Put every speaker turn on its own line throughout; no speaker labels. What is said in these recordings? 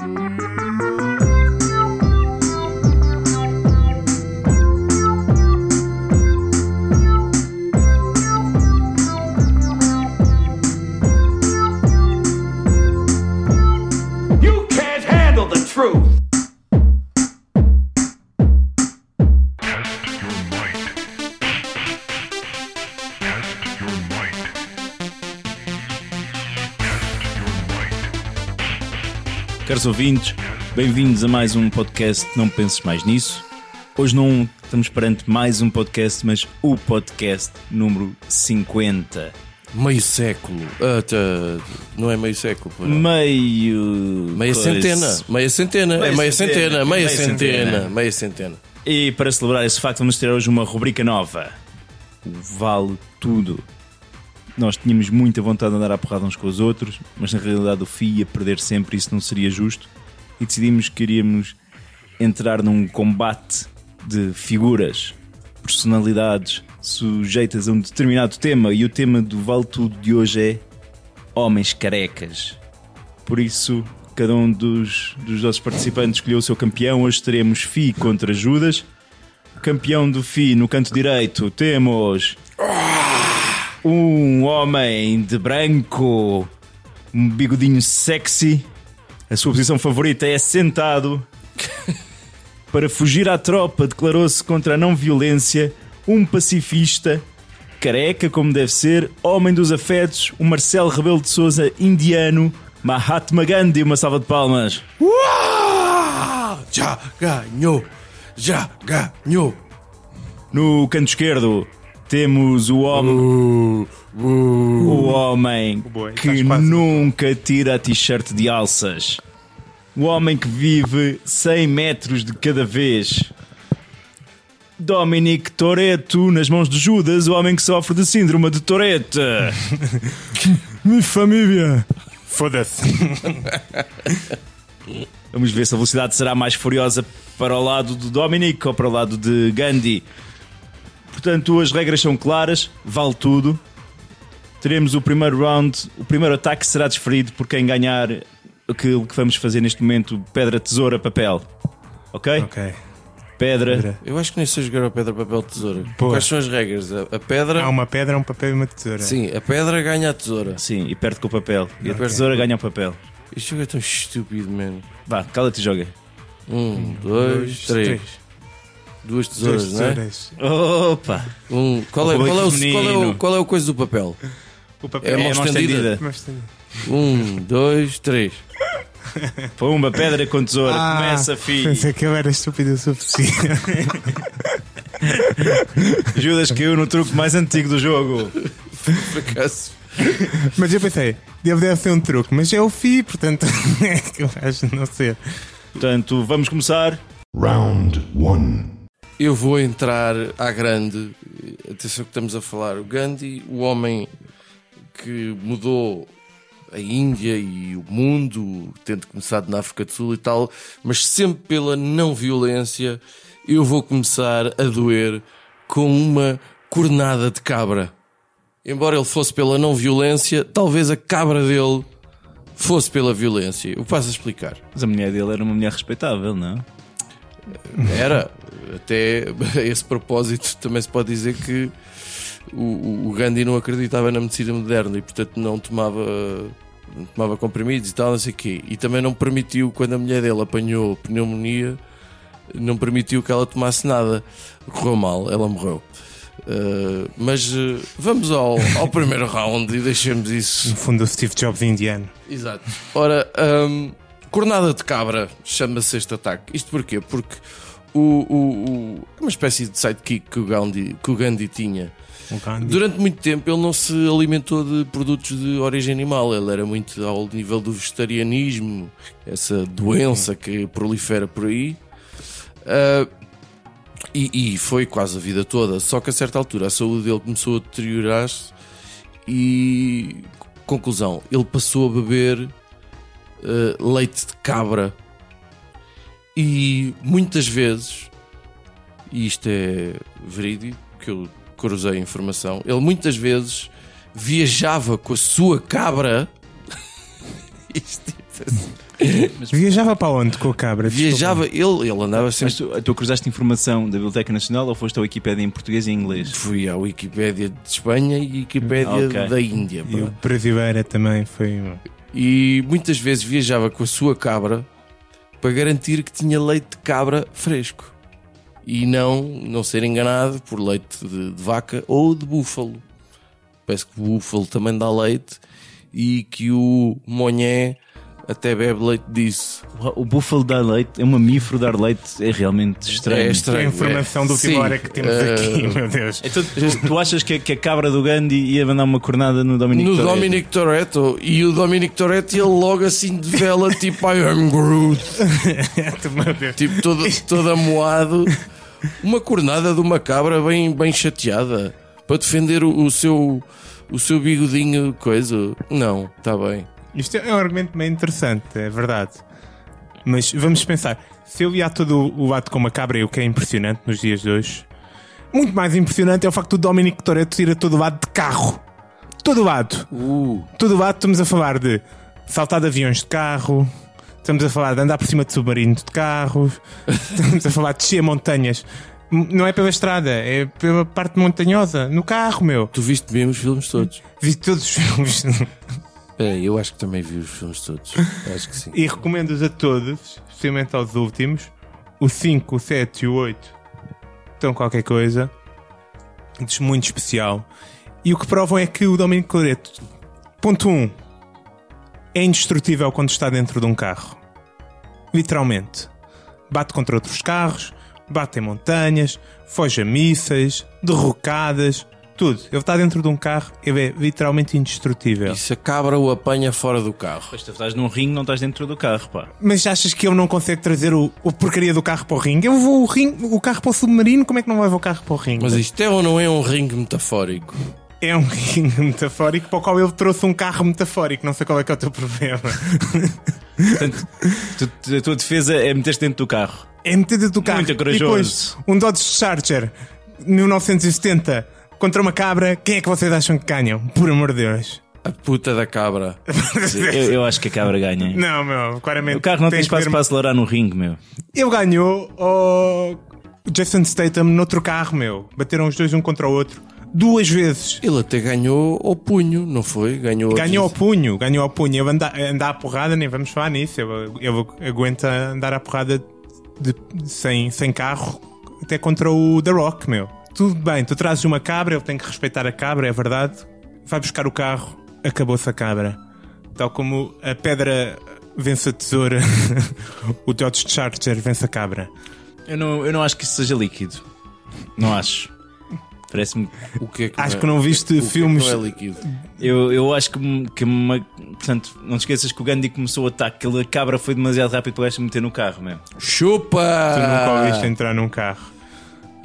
Mm-hmm.
Caros ouvintes, bem-vindos a mais um podcast Não Penses Mais Nisso. Hoje não estamos perante mais um podcast, mas o podcast número 50.
Meio século. Ah, tá. Não é meio século.
Meio.
Meia
coisa.
centena. Meia centena.
Meia
é meia
centena.
centena. Meia
Meia
centena.
centena.
Meia centena.
E para celebrar esse facto, vamos ter hoje uma rubrica nova: O Vale Tudo. Nós tínhamos muita vontade de andar à porrada uns com os outros, mas na realidade o FI ia perder sempre, isso não seria justo. E decidimos que iríamos entrar num combate de figuras, personalidades sujeitas a um determinado tema. E o tema do Vale Tudo de hoje é Homens Carecas. Por isso, cada um dos, dos nossos participantes escolheu o seu campeão. Hoje teremos Fi contra Judas. Campeão do Fi no canto direito temos. Um homem de branco, um bigodinho sexy. A sua posição favorita é sentado. Para fugir à tropa, declarou-se contra a não-violência, um pacifista, careca como deve ser, homem dos afetos, o Marcelo Rebelo de Souza, indiano, Mahatma Gandhi, uma salva de palmas.
Uau! Já ganhou. Já ganhou.
No canto esquerdo temos o homem, o homem
boy,
que nunca tira a t-shirt de alças. O homem que vive 100 metros de cada vez. Dominic Toretto nas mãos de Judas, o homem que sofre de síndrome de Tourette.
Minha família. Foda-se.
Vamos ver se a velocidade será mais furiosa para o lado do Dominic ou para o lado de Gandhi. Portanto, as regras são claras, vale tudo. Teremos o primeiro round, o primeiro ataque será desferido por quem ganhar aquilo que vamos fazer neste momento: pedra, tesoura, papel. Ok?
Ok.
Pedra,
Pedra.
Eu acho que nem sei jogar a pedra, papel, tesoura.
Boa.
Quais são as regras? A, a pedra.
Há uma pedra, um papel e uma tesoura.
Sim, a pedra ganha a tesoura.
sim, e perde com o papel. E a
Ok.
tesoura ganha o papel.
Isto jogo é tão estúpido, mano.
Vá, cala-te e joga.
Um, dois, três. Duas tesouras,
Duas
não é?
tesouras.
Opa!
Um, qual, é, qual, é o, qual, é o, qual é o coisa do papel?
O papel
É a
É
mão estendida.
estendida.
Um, dois, três.
Pumba, pedra com tesoura.
Ah,
Começa, filho.
Pensei que eu era estúpido o suficiente.
Judas caiu no truque mais antigo do jogo.
Por acaso.
mas eu pensei, deve, deve ser um truque, mas é o FI, portanto é que eu acho não ser.
Portanto, vamos começar.
Round one.
Eu vou entrar à grande. Atenção que estamos a falar. O Gandhi, o homem que mudou a Índia e o mundo, tendo começado na África do Sul e tal, mas sempre pela não violência, eu vou começar a doer com uma cornada de cabra. Embora ele fosse pela não violência, talvez a cabra dele fosse pela violência. Eu passo a explicar.
Mas a mulher dele era uma mulher respeitável, não?
Era. Até a esse propósito também se pode dizer que o, o Gandhi não acreditava na medicina moderna e portanto não tomava, não tomava comprimidos e tal, não sei o quê. E também não permitiu, quando a mulher dele apanhou pneumonia, não permitiu que ela tomasse nada. Correu mal, ela morreu. Uh, mas uh, vamos ao, ao primeiro round e deixemos isso
No fundo, o Steve Jobs indiano.
Exato. Ora, hum, cornada de cabra chama-se este ataque. Isto porquê? Porque o, o, o- é uma espécie de sidekick que o Gandhi, que o Gandhi tinha.
O Gandhi.
Durante muito tempo ele não se alimentou de produtos de origem animal, ele era muito ao nível do vegetarianismo, essa doença que prolifera por aí. Ah, e, e foi quase a vida toda. Só que a certa altura a saúde dele começou a deteriorar-se e conclusão, ele passou a beber ah, leite de cabra e muitas vezes, e isto é verídico, que eu cruzei a informação, ele muitas vezes viajava com a sua cabra. isto,
Viajava para onde com a cabra?
Viajava, ele, ele andava
Mas
sempre.
tu, tu cruzaste informação da Biblioteca Nacional ou foste à Wikipédia em português e em inglês?
Fui à Wikipédia de Espanha e Wikipédia
Ok.
da Índia.
E o
pá.
brasileira também foi.
E muitas vezes viajava com a sua cabra para garantir que tinha leite de cabra fresco e não, não ser enganado por leite de, de vaca ou de búfalo. Parece que o búfalo também dá leite e que o monhé até bebe leite disso.
O búfalo dar leite, é um mamífero dar leite, é realmente estranho.
É
A
estranho.
informação do
Sim,
última hora que temos
eh,
aqui, meu Deus.
Então, tu, achas que, a- que a cabra do Gandhi ia mandar uma cornada no Dominic
No
Toretto?
Dominic Toretto e o Dominic Toretto ele logo assim de vela tipo I am Groot tipo todo, todo amoado uma cornada de uma cabra bem, bem chateada para defender o, o seu o seu bigodinho coisa não, está bem
Isto é um argumento bem interessante, é verdade. Mas vamos pensar: se eu ia a todo o ato com uma cabra, e o que é impressionante nos dias de hoje, muito mais impressionante é o facto do Dominic Toretto ir a todo lado de carro. Todo lado.
uh,
Todo lado estamos a falar de saltar de aviões de carro, estamos a falar de andar por cima de submarinos de carros, estamos a falar de descer montanhas. Não é pela estrada, é pela parte montanhosa, no carro, meu.
tu viste mesmo os filmes todos
Vi todos os filmes
é, eu acho que também vi os filmes todos acho que sim
e recomendo-os a todos, especialmente aos últimos. O 5, o 7 e o 8 estão qualquer coisa. Diz muito especial. E o que provam é que o Dominico Toretto, ponto 1, um, é indestrutível quando está dentro de um carro. Literalmente. Bate contra outros carros, bate em montanhas, foge a mísseis, derrocadas, tudo. Ele está dentro de um carro, ele é literalmente indestrutível.
e se a cabra o apanha fora do carro
Pois tu estás num ringue, não estás dentro do carro, pá.
Mas achas que ele não consegue trazer o, o porcaria do carro para o ringue? Eu vou o, ringue, o carro para o submarino, como é que não leva o carro para o ringue?
mas isto é ou não é um ringue metafórico
É um ringue metafórico para o qual ele trouxe um carro metafórico. Não sei qual é que é o teu problema.
Portanto, tu- a tua defesa é meter-te dentro do carro.
É meter dentro do carro.
Muito
E depois,
corajoso.
um Dodge Charger 1970 contra uma cabra. Quem é que vocês acham que ganham? Por amor de Deus.
a puta da cabra
Eu, eu acho que a cabra ganha.
Não, meu, claramente.
O carro não tem espaço para acelerar no ringue, meu.
Ele ganhou o Jason Statham noutro carro, meu. Bateram os dois um contra o outro. Duas vezes.
ele até ganhou ao punho não foi? ganhou
Ganhou ao punho, ganhou ao punho. Ele anda, anda à porrada, nem vamos falar nisso. Ele, ele aguenta andar à porrada de- sem, sem carro até contra o The Rock, meu. Tudo bem, tu trazes uma cabra, ele tem que respeitar a cabra, é verdade. Vai buscar o carro, acabou-se a cabra. Tal como a pedra vence a tesoura, o Dodge Charger vence a cabra.
Eu não, eu não acho que isso seja líquido. Não acho. Parece-me.
o que é que
Acho
não é-
que não viste
o que é que
filmes.
não é líquido
Eu, eu acho que, que uma, portanto, não te esqueças que o Gandhi começou o ataque, aquela cabra foi demasiado rápido para o gajo meter no carro, meu.
chupa
Tu nunca o viste entrar num carro.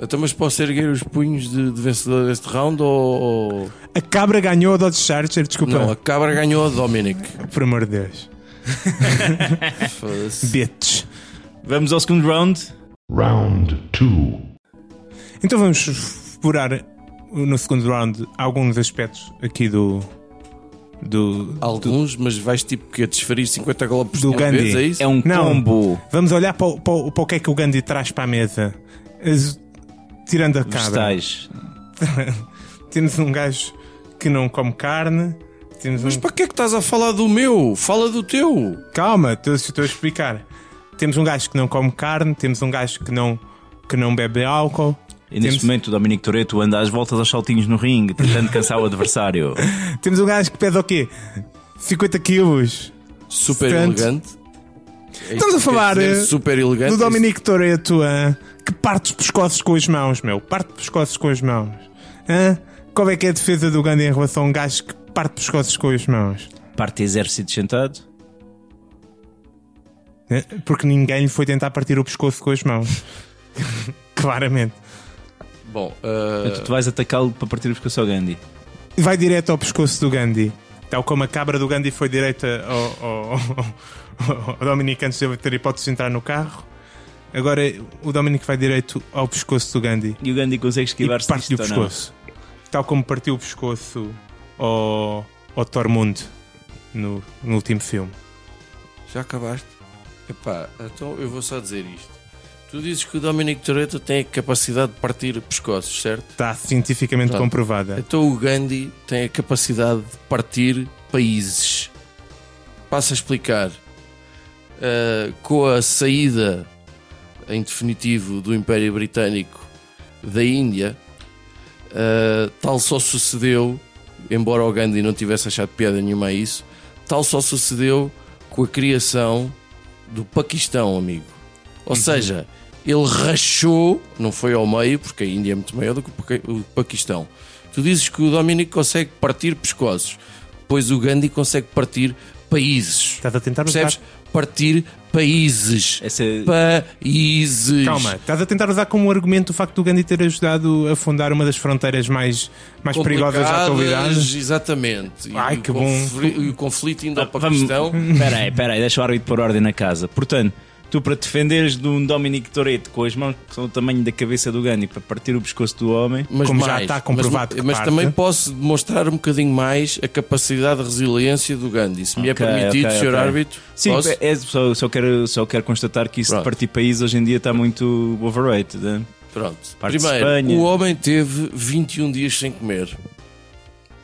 Então, mas posso erguer os punhos de, de vencedor deste round ou.
A cabra ganhou o Dodge Charger, desculpa.
Não, a cabra ganhou a Dominic.
Por amor de Deus. Bitch.
Vamos ao segundo round.
Round 2.
Então vamos explorar no segundo round alguns aspectos aqui do. Do.
Alguns, mas vais tipo que a desferir 50 golpes
Do Gandhi.
vez, é isso?
É um
Não.
combo.
Vamos olhar para, o- para, o- para o que é que o Gandhi traz para a mesa. As- tirando a cabra.
Vegetais.
Temos um gajo que não come carne. Temos
Mas
um...
para que é que estás a falar do meu? Fala do teu.
Calma, estou, estou a explicar. Temos um gajo que não come carne. Temos um gajo que não, que não bebe álcool.
E neste
Temos-
momento o Dominic Toretto anda às voltas aos saltinhos no ringue, tentando cansar o adversário.
Temos um gajo que pede o quê? 50 quilos.
Super elegante. É
Estamos a falar, eh,
super elegante.
do Dominique Toretto, hã? Que parte os pescoços com as mãos, meu. Parte os pescoços com as mãos. Hã? Qual é que é a defesa do Gandhi em relação a um gajo que parte pescoços com as mãos?
Parte exército sentado.
Porque ninguém lhe foi tentar partir o pescoço com as mãos. Claramente.
Bom, uh,
Portanto, tu vais atacá-lo para partir o pescoço ao Gandhi.
Vai direto ao pescoço do Gandhi. Tal como a cabra do Gandhi foi direita ao, ao, ao, ao Dominique antes de ele ter hipótese de entrar no carro. Agora o Dominique vai direito ao pescoço do Gandhi.
E o Gandhi consegue esquivar-se
parte-lhe
disto
o
ou não?
pescoço. Tal como partiu o pescoço ao, ao Tormund no, no último filme.
Já acabaste? Epá, então eu vou só dizer isto. Tu dizes que o Dominic Toretto tem a capacidade de partir pescoços, certo?
Está cientificamente
Pronto.
comprovada.
Então o Gandhi tem a capacidade de partir países. Passo a explicar. Uh, com a saída em definitivo do Império Britânico da Índia, uh, tal só sucedeu, embora o Gandhi não tivesse achado piada nenhuma a isso, tal só sucedeu com a criação do Paquistão, amigo. Ou seja, ele rachou, não foi ao meio, porque a Índia é muito maior do que o Paquistão. Tu dizes que o Dominic consegue partir pescoços, pois o Gandhi consegue partir países.
Estás a tentar.
Percebes? Partir países.
Essa-
Países.
Calma, estás a tentar usar como argumento o facto do Gandhi ter ajudado a fundar uma das fronteiras mais, mais perigosas da atualidade.
Exatamente. E
Ai,
o
que bom.
E o conflito indo ao
Ah. Espera aí, espera aí, deixa o árbitro pôr ordem na casa. Portanto, tu para defenderes de um Dominic Toretto com as mãos que são o tamanho da cabeça do Gandhi para partir o pescoço do homem,
Mas
Como já
mais,
está comprovado
mas,
que
mas
parte.
também posso demonstrar um bocadinho mais a capacidade de resiliência do Gandhi. Se me
Ok,
é permitido,
ok,
Sr.
ok.
árbitro,
Sim,
posso?
é, só, só, quero, só quero constatar que isso
Pronto.
de partir país hoje em dia está muito overrated. né?
Pronto.
Parte de
Primeiro,
Espanha.
o homem teve 21 dias sem comer.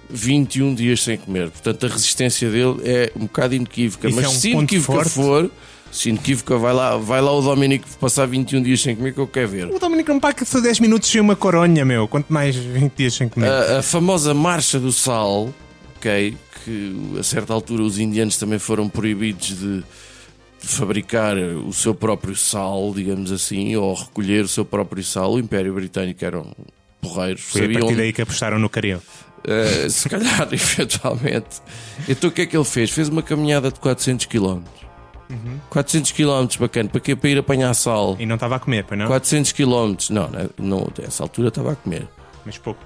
21 dias sem comer. Portanto, a resistência dele é um bocado inequívoca.
Isso
Mas
é um
se inequívoca
forte.
for, se inequívoca, vai lá, vai lá o Dominico passar 21 dias sem comer que eu quero ver.
O Dominic não paga só 10 minutos sem uma coronha, meu. Quanto mais 20 dias sem comer.
A, a famosa marcha do sal, ok, que a certa altura os indianos também foram proibidos de, de fabricar o seu próprio sal, digamos assim, ou recolher o seu próprio sal. O Império Britânico eram porreiros,
Foi a
sabiam
partir daí que apostaram no caril.
Uh, se calhar, eventualmente. Então o que é que ele fez? Fez uma caminhada de 400 km. 400 km, bacana. Para quê? Para ir apanhar sal.
E não estava a comer, pois não?
400 km. Não, não, não, nessa altura estava a comer.
Mas pouco.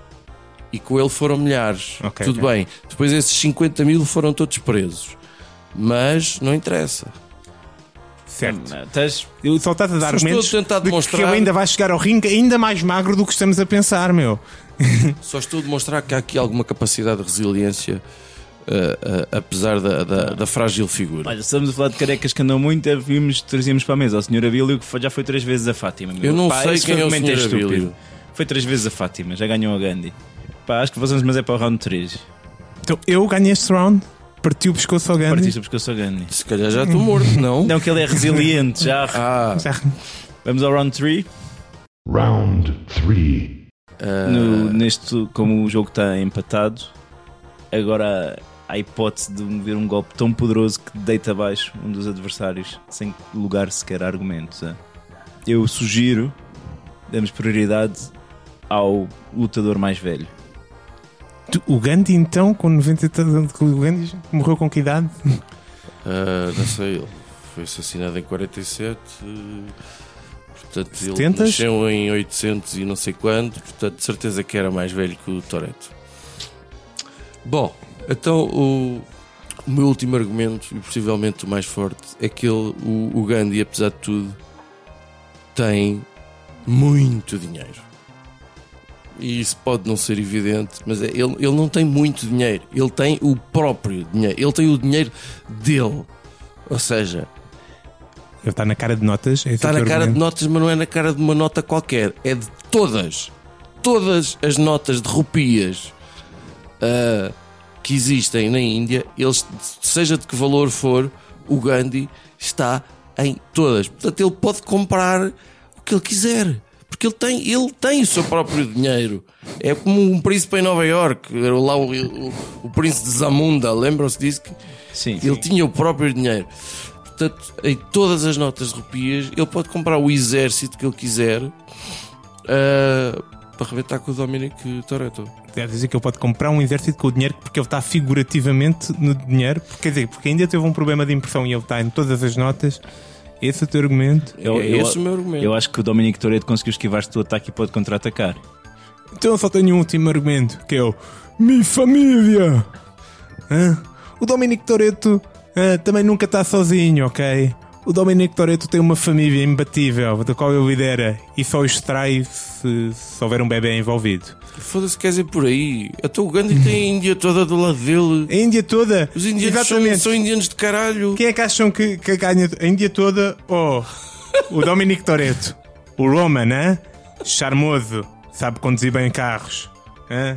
E com ele foram milhares.
Ok,
Tudo
ok.
bem. Depois esses 50 mil foram todos presos. Mas não interessa.
Certo.
Estás-
Eu só estás a dar
Só estou
argumentos
a tentar
de que
demonstrar-
ele ainda vai chegar ao ringue ainda mais magro do que estamos a pensar, meu.
Só estou a demonstrar que há aqui alguma capacidade de resiliência, uh, uh, apesar da, da, da frágil figura.
Olha, estamos a falar de carecas que andam muito, é, vimos, trazíamos para a mesa ao Sr. Abílio que foi- já foi três vezes a Fátima. meu.
Eu não
Pá,
sei quem é o Sr.
estúpido.
Abílio.
Foi três vezes a Fátima, já ganhou a Gandhi. Pá, acho que fazemos, mas é para o round 3.
Então eu ganhei este round, parti o pescoço ao Gandhi.
Partiste porque eu sou Gandhi.
Se calhar já estou morto, não?
Não, que ele é resiliente, já.
Ah,
Já-
Vamos ao round 3.
Round 3.
ah,
No, neste, como o jogo está empatado, agora há a hipótese de ver um golpe tão poderoso que deita abaixo um dos adversários sem lugar sequer a argumentos. é. Eu sugiro damos prioridade ao lutador mais velho.
Tu- O Gandhi então, com 90 e tal- o Gandhi morreu com que idade?
ah, não sei, ele foi assassinado em 47. eh, Portanto, ele
70s?
nasceu em 800 e não sei quando. Portanto, de certeza que era mais velho que o Toreto. Bom, então o, o meu último argumento, e possivelmente o mais forte, é que ele, o, o Gandhi, apesar de tudo, tem muito dinheiro. E isso pode não ser evidente, mas é- ele, ele não tem muito dinheiro, ele tem o próprio dinheiro, ele tem o dinheiro dele. Ou seja,
Ele está na cara de notas. é
Está na cara de
argumento?
notas, mas não é na cara de uma nota qualquer. É de todas. Todas as notas de rupias ah, que existem na Índia, eles, seja de que valor for, o Gandhi está em todas. Portanto, ele pode comprar o que ele quiser. Porque ele tem, ele tem o seu próprio dinheiro. É como um príncipe em Nova York, lá o, o, o príncipe de Zamunda, lembram-se disso? Que
Sim,
ele tinha o próprio dinheiro. Portanto, em todas as notas de rupias, ele pode comprar o exército que ele quiser ah, para arrebentar com o Dominic Toretto.
Quer dizer que ele pode comprar um exército com o dinheiro porque ele está figurativamente no dinheiro. Quer dizer, porque ainda teve um problema de impressão e ele está em todas as notas. Esse é o teu argumento.
Eu-
é
eu-
esse o meu argumento.
Eu acho que o Dominic Toretto conseguiu esquivar-se do ataque e pode contra-atacar.
Então eu só tenho um último argumento, que é o Mi família. Hã? O Dominic Toretto ah, também nunca está sozinho, ok? O Dominic Toretto tem uma família imbatível da qual ele lidera e só o extrai se, se houver um bebê envolvido.
Foda-se, quer dizer por aí. Até o Gandhi tem a Índia toda do lado dele.
A Índia toda.
Os indianos são, são indianos de caralho.
Quem é que acham que, que ganha a Índia toda? Oh, o Dominic Toretto. O Roman, né? Charmoso. Sabe conduzir bem carros. hã?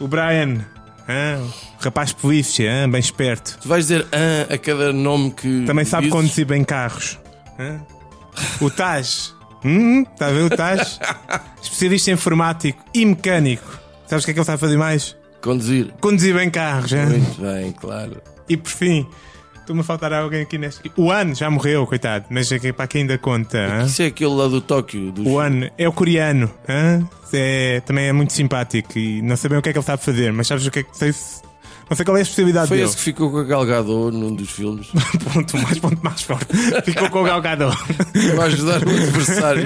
O Brian. O rapaz polícia, hã? bem esperto.
Tu vais dizer ah, a cada nome que.
Também sabe
dizes.
conduzir bem carros. hã? O Taj. Hum, está a ver o Taj? Especialista em informático e mecânico. Sabes o que é que ele sabe fazer mais?
Conduzir.
Conduzir bem carros.
Muito bem, claro.
E por fim, estou-me a faltar alguém aqui neste. O An já morreu, coitado, mas é que para quem ainda conta. hã?
Isso é aquele lá do Tóquio. Dos...
O An é o coreano? É, também é muito simpático e não sei bem o que é que ele sabe fazer, mas sabes o que é que sei se- Não sei qual é a especialidade
Foi
dele.
esse que ficou com a Galgado num dos filmes.
ponto mais, ponto mais forte. Ficou com o Galgador.
Vai ajudar o adversário.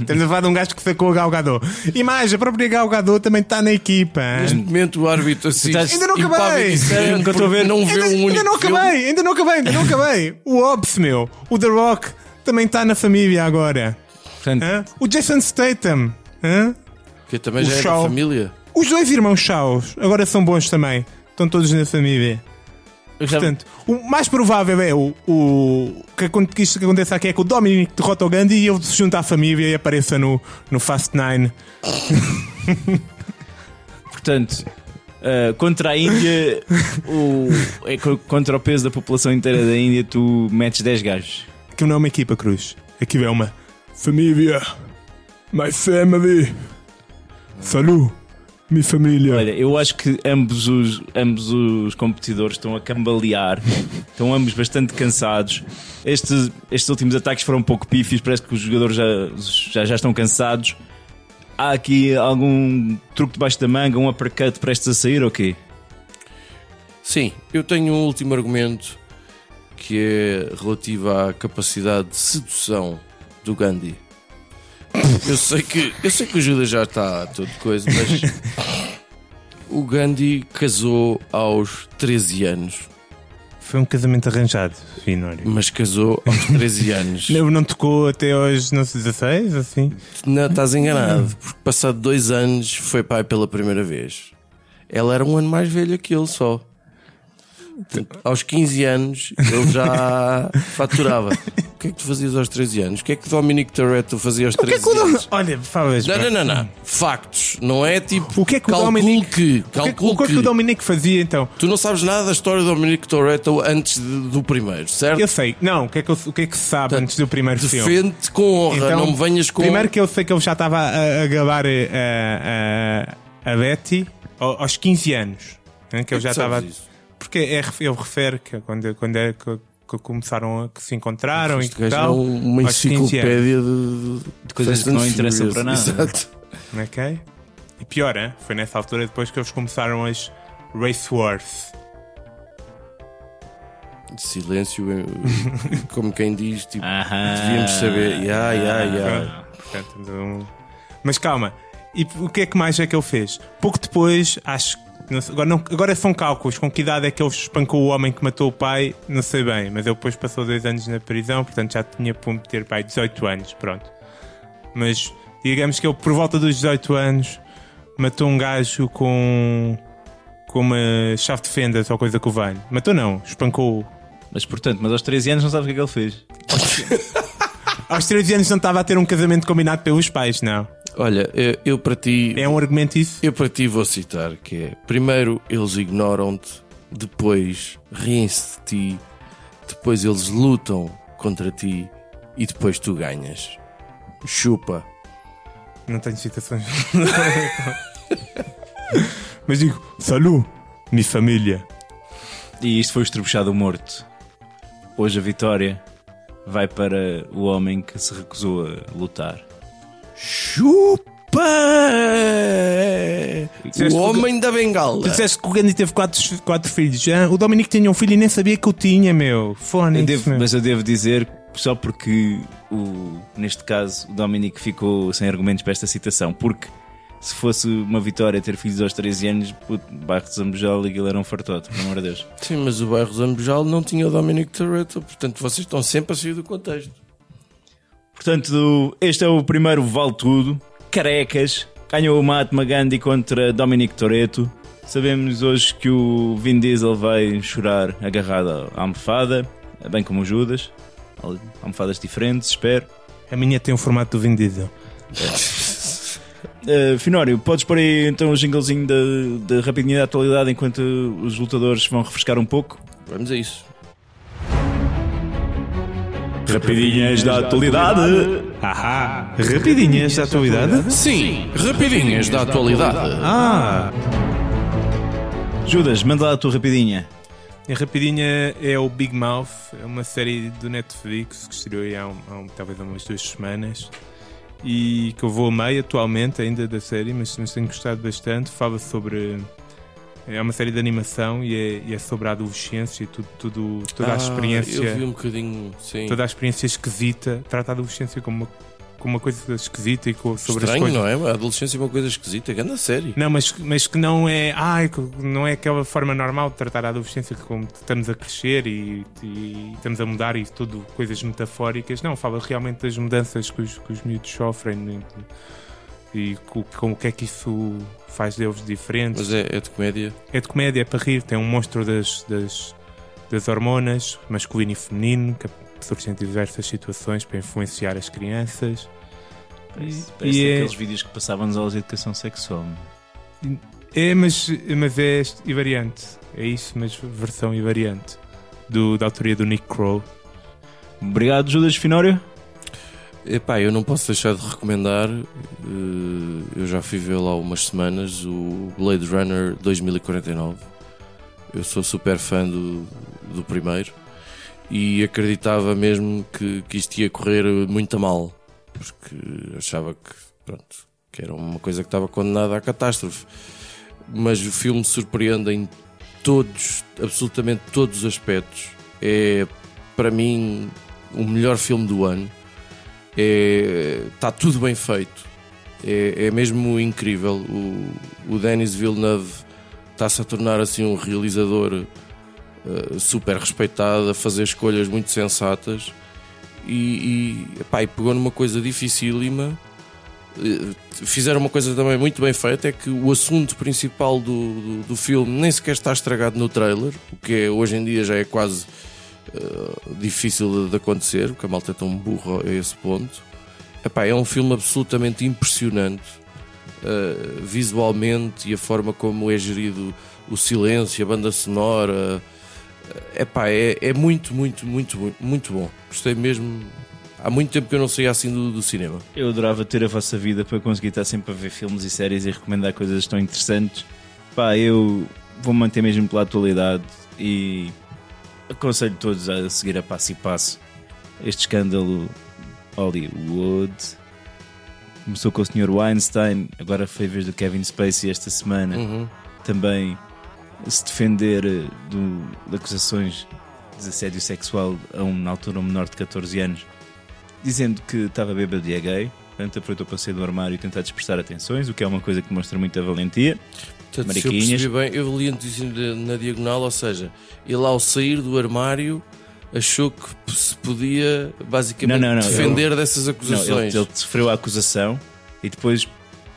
Estamos a falar de um gajo que sacou o Galgador. E mais, a própria Galgador também está na equipa.
Neste momento o árbitro assiste.
estás-
Ainda não acabei.
sereno
Nunca estou a ver.
Não vê
Ainda,
um único
ainda não
filme.
acabei, ainda não acabei, ainda não acabei. O Ops, meu, o The Rock também está na família agora. Hã? O Jason Statham. hã?
Que também
O
já é da
Shaw.
família.
Os dois irmãos Chaos agora são bons também. Estão todos na família.
eu já-
Portanto, o mais provável é o, o que, acon- que isto que aconteça aqui é que o Dominic derrota o Gandhi e ele se junta à família e apareça no, no Fast Nine.
portanto uh, contra a Índia, o, é co- contra o peso da população inteira da Índia, tu metes 10 gajos.
Aquilo não é uma equipa, Cruz. Aquilo é uma família. My family. Salut, minha família.
Olha, eu acho que ambos os, ambos os competidores estão a cambalear, estão ambos bastante cansados. Estes, estes últimos ataques foram um pouco pífios, parece que os jogadores já, já, já estão cansados. Há aqui algum truque debaixo da manga, um uppercut prestes a sair ou quê?
Sim, eu tenho um último argumento que é relativo à capacidade de sedução do Gandhi. Eu sei que, eu sei que o Judas já está todo coisa, mas o Gandhi casou aos 13 anos,
Foi um casamento arranjado, Finório.
mas casou aos 13 anos.
Não, não tocou até hoje, não sei, 16, assim?
Não, estás enganado, porque passado dois anos foi pai pela primeira vez. Ela era um ano mais velha que ele só. Aos 15 anos ele já faturava. O que é que tu fazias aos 13 anos? O que é que Dominic Toretto fazia aos
O que é
13
que
anos?
Olha, fala
Não, não, não, não. Factos. Não é tipo.
O que é que o Dominic-
que.
O que, é que- o que é que o Dominic fazia então?
Tu não sabes nada da história do Dominic Toretto antes de- do primeiro, certo?
Eu sei, não, o que é que, eu- o que, é que se sabe
Portanto,
antes do primeiro filme?
Defende-te com honra,
Então,
não me venhas com.
Primeiro que eu sei que ele já estava a, a gabar a, a, a Betty ao- aos 15 anos. né, Que já
Como é que
estava.
isso?
Porque é, ele refere que quando, quando é que, que começaram a que se encontraram e que
gajo é
tal.
uma
aos 15 anos.
enciclopédia de,
De coisas que não interessam para nada.
Exato.
Ok? E pior, hein? foi nessa altura depois que eles começaram as Race Wars.
Silêncio, eh, como quem diz, tipo,
Aham.
devíamos saber. Ya, ya.
Pronto, portanto, um- Mas calma, e o que é que mais é que ele fez? Pouco depois, acho agora, não- agora são cálculos. Com que idade é que ele espancou o homem que matou o pai? Não sei bem, mas ele depois passou dois anos na prisão, portanto já tinha por ter pai 18 anos. Pronto. Mas digamos que ele, por volta dos 18 anos, matou um gajo com. com uma chave de fendas ou coisa que o valho. Matou não, espancou.
Mas portanto, mas aos 13 anos não sabes o que é que ele fez.
Aos 13 anos não estava a ter um casamento combinado pelos pais, não.
Olha, eu, eu para ti,
É um argumento isso?
eu para ti vou citar que é primeiro eles ignoram-te, depois riem-se de ti, depois eles lutam contra ti e depois tu ganhas. Chupa.
Não tenho citações. Mas digo, salut, minha família.
E isto foi o estrubuchado morto. Hoje a vitória vai para o homem que se recusou a lutar.
Chupa! O homem da bengala.
Tu disseste que o Gandhi teve quatro, quatro filhos. hã? O Dominique tinha um filho e nem sabia que eu tinha, meu.
Eu
Fone
mas eu devo dizer, só porque o, neste caso o Dominic ficou sem argumentos para esta citação, porque se fosse uma vitória ter filhos aos 13 anos, puto, bairro de Zambujal e aquilo era um fartote, pelo amor de Deus.
Sim, mas o bairro Zambujal não tinha o Dominic Toretto, portanto vocês estão sempre a sair do contexto.
Portanto, este é o primeiro Vale Tudo. Carecas. Ganhou o Mahatma Gandhi contra Dominic Toretto. Sabemos hoje que o Vin Diesel vai chorar agarrado à almofada, bem como o Judas. Almofadas diferentes, espero.
A minha tem o formato do Vin Diesel.
Uh, Finório, podes pôr aí então o jinglezinho da, da rapidinha da atualidade enquanto os lutadores vão refrescar um pouco?
Vamos a isso.
Rapidinhas da atualidade.
Ahá! Rapidinhas da atualidade?
Sim, rapidinhas da atualidade.
Ah!
Judas, manda lá a tua rapidinha.
A rapidinha é o Big Mouth, é uma série do Netflix que estreou aí há, um, há um, talvez há umas duas semanas e que eu vou a meio atualmente ainda da série, mas, mas tenho gostado bastante. Fala sobre. É uma série de animação e é, e é sobre a adolescência e tudo, tudo, toda a
Ah,
experiência.
Eu vi um bocadinho, sim.
Toda a experiência esquisita. Trata a adolescência como uma, como uma coisa esquisita e co- sobre
Estranho,
as coisas.
não é? A adolescência é uma coisa esquisita, grande série.
Não, mas, mas que não é. Ai, não é aquela forma normal de tratar a adolescência que como estamos a crescer e, e estamos a mudar e tudo coisas metafóricas. Não, fala realmente das mudanças que os, que os miúdos sofrem e, e com, o que é que isso faz deles diferentes.
Mas é, é de comédia.
É de comédia, é para rir. Tem um monstro das, das, das hormonas, masculino e feminino, que surgem em diversas situações para influenciar as crianças.
Parece, parece
E é-
aqueles vídeos que passavam nas aulas de educação sexual.
É, mas, mas é este- e variante. É isso, mas versão e variante. Do, da autoria do Nick Crow.
Obrigado, Judas Finório.
Epá, eu não posso deixar de recomendar. eh, eu já fui ver lá há umas semanas o Blade Runner 2049. Eu sou super fã do, do primeiro e acreditava mesmo que, que isto ia correr muito a mal, porque achava que, pronto, que era uma coisa que estava condenada à catástrofe. Mas o filme surpreende em todos, absolutamente todos os aspectos. É para mim o melhor filme do ano está tudo bem feito. É, é mesmo incrível. O, o Denis Villeneuve está-se a tornar assim um realizador eh, super respeitado, a fazer escolhas muito sensatas e, e, epá, e pegou numa coisa dificílima. Eh, Fizeram uma coisa também muito bem feita: é que o assunto principal do, do, do filme nem sequer está estragado no trailer, o que é, hoje em dia já é quase uh, difícil de, acontecer, porque a malta é tão burra a esse ponto. Epá, é um filme absolutamente impressionante uh, visualmente e a forma como é gerido o silêncio, a banda sonora. Epá, é, é muito, muito, muito, muito bom. Gostei mesmo. Há muito tempo que eu não saía assim do, do cinema.
Eu adorava ter a vossa vida para conseguir estar sempre a ver filmes e séries e recomendar coisas tão interessantes. Pá, eu vou manter mesmo pela atualidade e aconselho todos a seguir a passo e passo este escândalo Hollywood. Começou com o Sr. Weinstein, agora foi a vez do Kevin Spacey esta semana.
Uhum.
Também se defender eh, do, de acusações de assédio sexual a um, na altura um menor de 14 anos, dizendo que estava bêbado e é gay. Portanto, aproveitou para sair do armário e tentar dispersar atenções, o que é uma coisa que mostra muita valentia.
Portanto, se eu
Mariquinhas.
percebi bem, eu li a notícia na- na diagonal, ou seja, ele ao sair do armário achou que se podia basicamente
Não, não, não,
defender dessas
Não,
acusações.
ele, ele sofreu a acusação e depois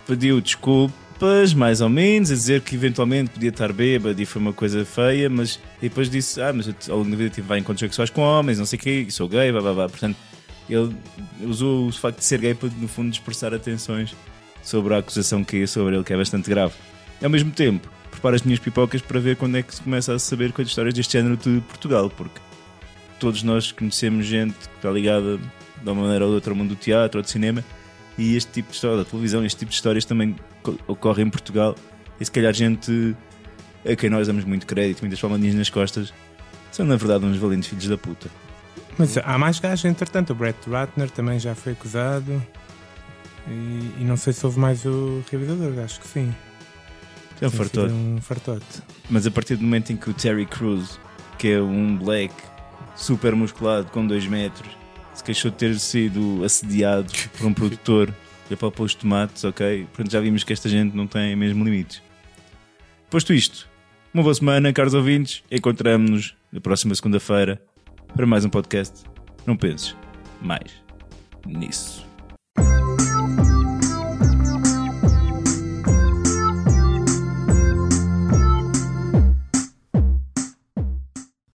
pediu desculpas, mais ou menos, a dizer que eventualmente podia estar bêbado e foi uma coisa feia, mas depois disse: Ah, mas eu, ao longo da vida tive encontros sexuais com homens, não sei o quê, sou gay, blá blá blá. Portanto, ele usou o facto de ser gay para, no fundo, dispersar atenções sobre a acusação que é sobre ele, que é bastante grave. Ao mesmo tempo, preparo as minhas pipocas para ver quando é que se começa a saber coisas histórias deste género de Portugal, porque todos nós conhecemos gente que está ligada de uma maneira ou de outra ao mundo do teatro ou do cinema e este tipo de história, da televisão, este tipo de histórias também co- ocorre em Portugal e se calhar gente a quem nós damos muito crédito, muitas palmadinhas nas costas, são na verdade uns valentes filhos da puta.
Mas há mais gajos, entretanto. O Brett Ratner também já foi acusado. E, e não sei se houve mais o realizador, acho que sim.
É um
Tem sido
fartor.
Um fartote.
Mas a partir do momento em que o Terry Crews, que é um black super musculado com 2 metros, se queixou de ter sido assediado por um produtor já palpou os tomates, ok? Portanto, já vimos que esta gente não tem mesmo limites. Posto isto, uma boa semana, caros ouvintes. Encontramos-nos na próxima segunda-feira para mais um podcast. Não penses mais nisso.